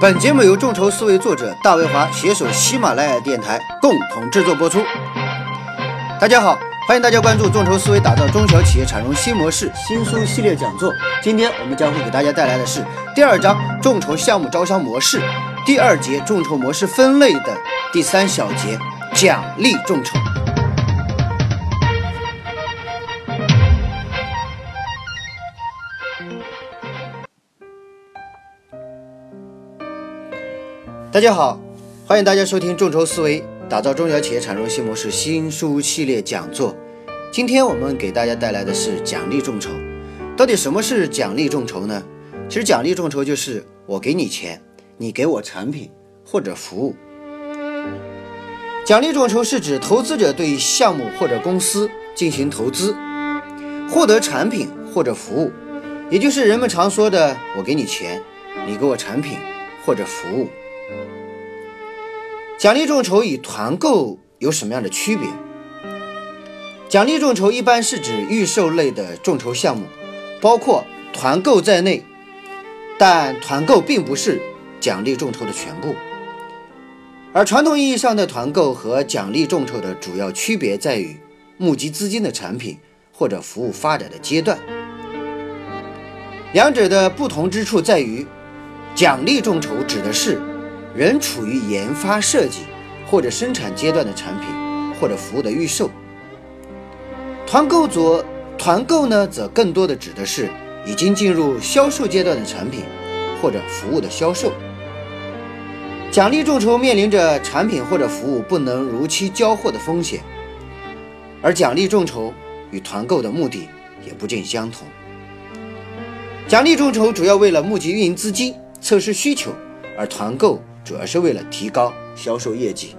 本节目由众筹思维作者大卫华携手喜马拉雅电台共同制作播出。大家好，欢迎大家关注众筹思维打造中小企业产融新模式新书系列讲座。今天我们将会给大家带来的是第二章众筹项目招商模式第二节众筹模式分类的第三小节奖励众筹。大家好，欢迎大家收听众筹思维打造中小企业产融新模式新书系列讲座。今天我们给大家带来的是奖励众筹。到底什么是奖励众筹呢？其实奖励众筹就是我给你钱，你给我产品或者服务。奖励众筹是指投资者对项目或者公司进行投资，获得产品或者服务，也就是人们常说的我给你钱，你给我产品或者服务。奖励众筹与团购有什么样的区别？奖励众筹一般是指预售类的众筹项目，包括团购在内，但团购并不是奖励众筹的全部。而传统意义上的团购和奖励众筹的主要区别在于募集资金的产品或者服务发展的阶段。两者的不同之处在于，奖励众筹指的是。仍处于研发设计或者生产阶段的产品或者服务的预售，团购则团购呢，则更多的指的是已经进入销售阶段的产品或者服务的销售。奖励众筹面临着产品或者服务不能如期交货的风险，而奖励众筹与团购的目的也不尽相同。奖励众筹主要为了募集运营资金、测试需求，而团购。主要是为了提高销售业绩。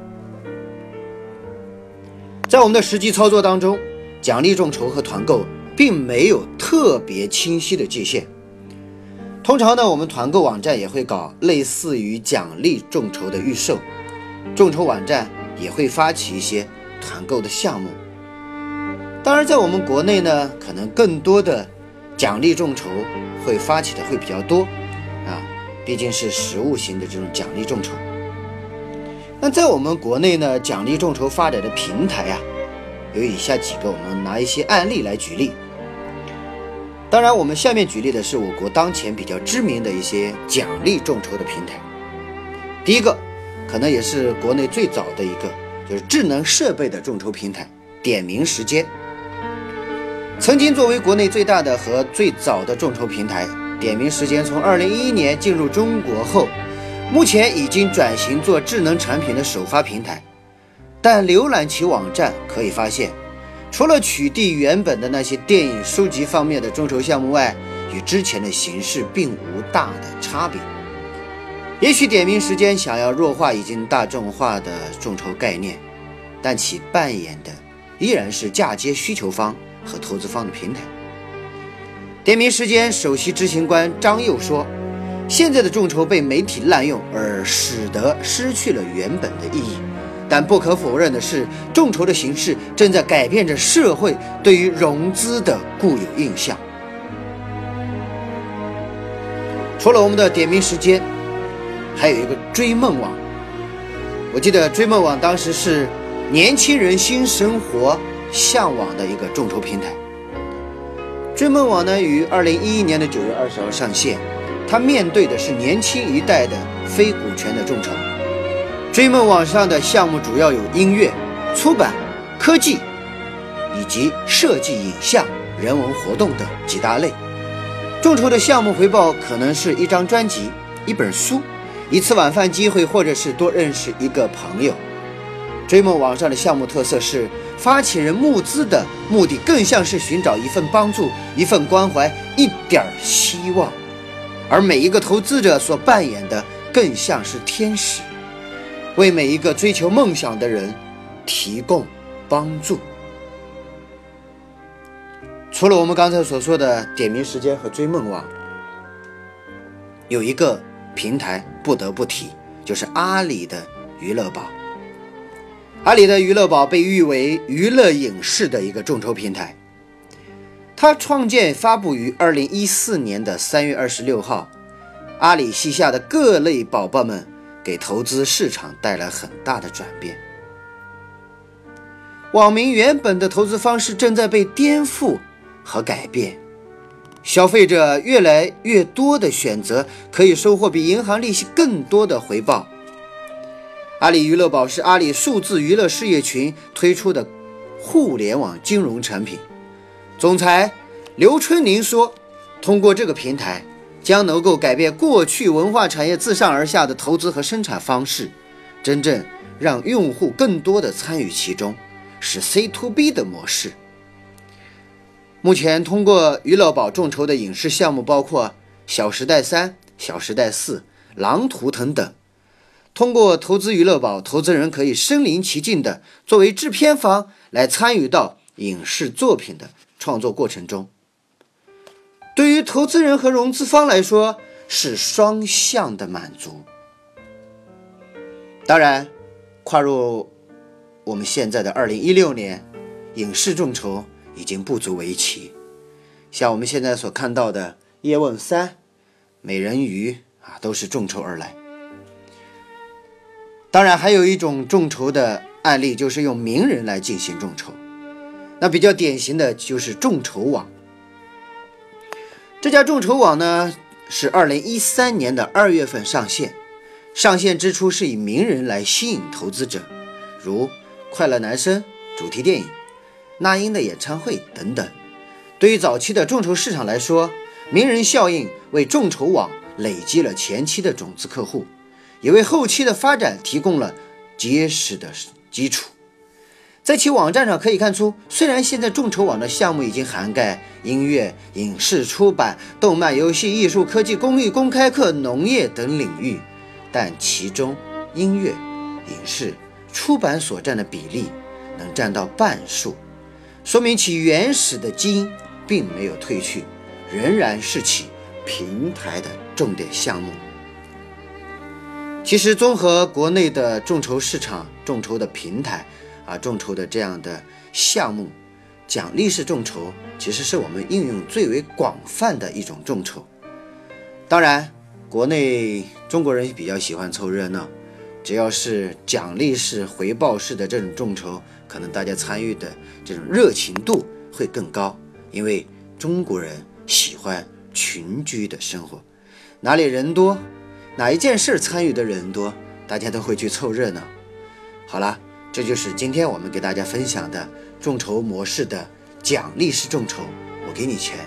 在我们的实际操作当中，奖励众筹和团购并没有特别清晰的界限。通常呢，我们团购网站也会搞类似于奖励众筹的预售，众筹网站也会发起一些团购的项目。当然，在我们国内呢，可能更多的奖励众筹会发起的会比较多。毕竟是实物型的这种奖励众筹。那在我们国内呢，奖励众筹发展的平台啊，有以下几个，我们拿一些案例来举例。当然，我们下面举例的是我国当前比较知名的一些奖励众筹的平台。第一个，可能也是国内最早的一个，就是智能设备的众筹平台——点名时间。曾经作为国内最大的和最早的众筹平台。点名时间从二零一一年进入中国后，目前已经转型做智能产品的首发平台。但浏览其网站可以发现，除了取缔原本的那些电影、书籍方面的众筹项目外，与之前的形式并无大的差别。也许点名时间想要弱化已经大众化的众筹概念，但其扮演的依然是嫁接需求方和投资方的平台。点名时间首席执行官张佑说：“现在的众筹被媒体滥用，而使得失去了原本的意义。但不可否认的是，众筹的形式正在改变着社会对于融资的固有印象。除了我们的点名时间，还有一个追梦网。我记得追梦网当时是年轻人新生活向往的一个众筹平台。”追梦网呢，于二零一一年的九月二十号上线。它面对的是年轻一代的非股权的众筹。追梦网上的项目主要有音乐、出版、科技以及设计、影像、人文活动等几大类。众筹的项目回报可能是一张专辑、一本书、一次晚饭机会，或者是多认识一个朋友。追梦网上的项目特色是。发起人募资的目的更像是寻找一份帮助、一份关怀、一点希望，而每一个投资者所扮演的更像是天使，为每一个追求梦想的人提供帮助。除了我们刚才所说的点名时间和追梦网，有一个平台不得不提，就是阿里的娱乐宝。阿里的娱乐宝被誉为娱乐影视的一个众筹平台。它创建发布于二零一四年的三月二十六号。阿里旗下的各类宝宝们给投资市场带来很大的转变。网民原本的投资方式正在被颠覆和改变，消费者越来越多的选择可以收获比银行利息更多的回报。阿里娱乐宝是阿里数字娱乐事业群推出的互联网金融产品。总裁刘春宁说：“通过这个平台，将能够改变过去文化产业自上而下的投资和生产方式，真正让用户更多的参与其中。”是 C to B 的模式。目前，通过娱乐宝众筹的影视项目包括《小时代三》《小时代四》《狼图腾》等。通过投资娱乐宝，投资人可以身临其境的作为制片方来参与到影视作品的创作过程中。对于投资人和融资方来说，是双向的满足。当然，跨入。我们现在的二零一六年，影视众筹已经不足为奇。像我们现在所看到的《叶问三》《美人鱼》啊，都是众筹而来。当然，还有一种众筹的案例，就是用名人来进行众筹。那比较典型的就是众筹网。这家众筹网呢，是二零一三年的二月份上线，上线之初是以名人来吸引投资者，如。快乐男生主题电影、那英的演唱会等等。对于早期的众筹市场来说，名人效应为众筹网累积了前期的种子客户，也为后期的发展提供了结实的基础。在其网站上可以看出，虽然现在众筹网的项目已经涵盖音乐、影视、出版、动漫、游戏、艺术、科技、公益、公开课、农业等领域，但其中音乐、影视。出版所占的比例能占到半数，说明其原始的基因并没有褪去，仍然是其平台的重点项目。其实，综合国内的众筹市场、众筹的平台啊、众筹的这样的项目，奖励式众筹其实是我们应用最为广泛的一种众筹。当然，国内中国人比较喜欢凑热闹。只要是奖励式、回报式的这种众筹，可能大家参与的这种热情度会更高，因为中国人喜欢群居的生活，哪里人多，哪一件事参与的人多，大家都会去凑热闹。好了，这就是今天我们给大家分享的众筹模式的奖励式众筹，我给你钱，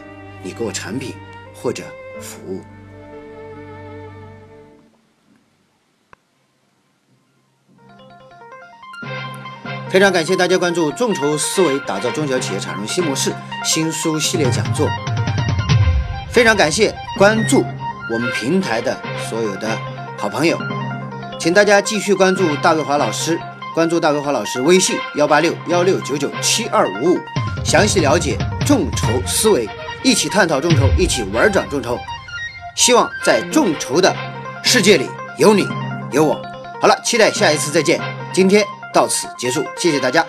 你给我产品或者服务。非常感谢大家关注众筹思维，打造中小企业产生新模式新书系列讲座。非常感谢关注我们平台的所有的好朋友，请大家继续关注大卫华老师，关注大卫华老师微信幺八六幺六九九七二五五，详细了解众筹思维，一起探讨众筹，一起玩转众筹。希望在众筹的世界里有你有我。好了，期待下一次再见。今天。到此结束，谢谢大家。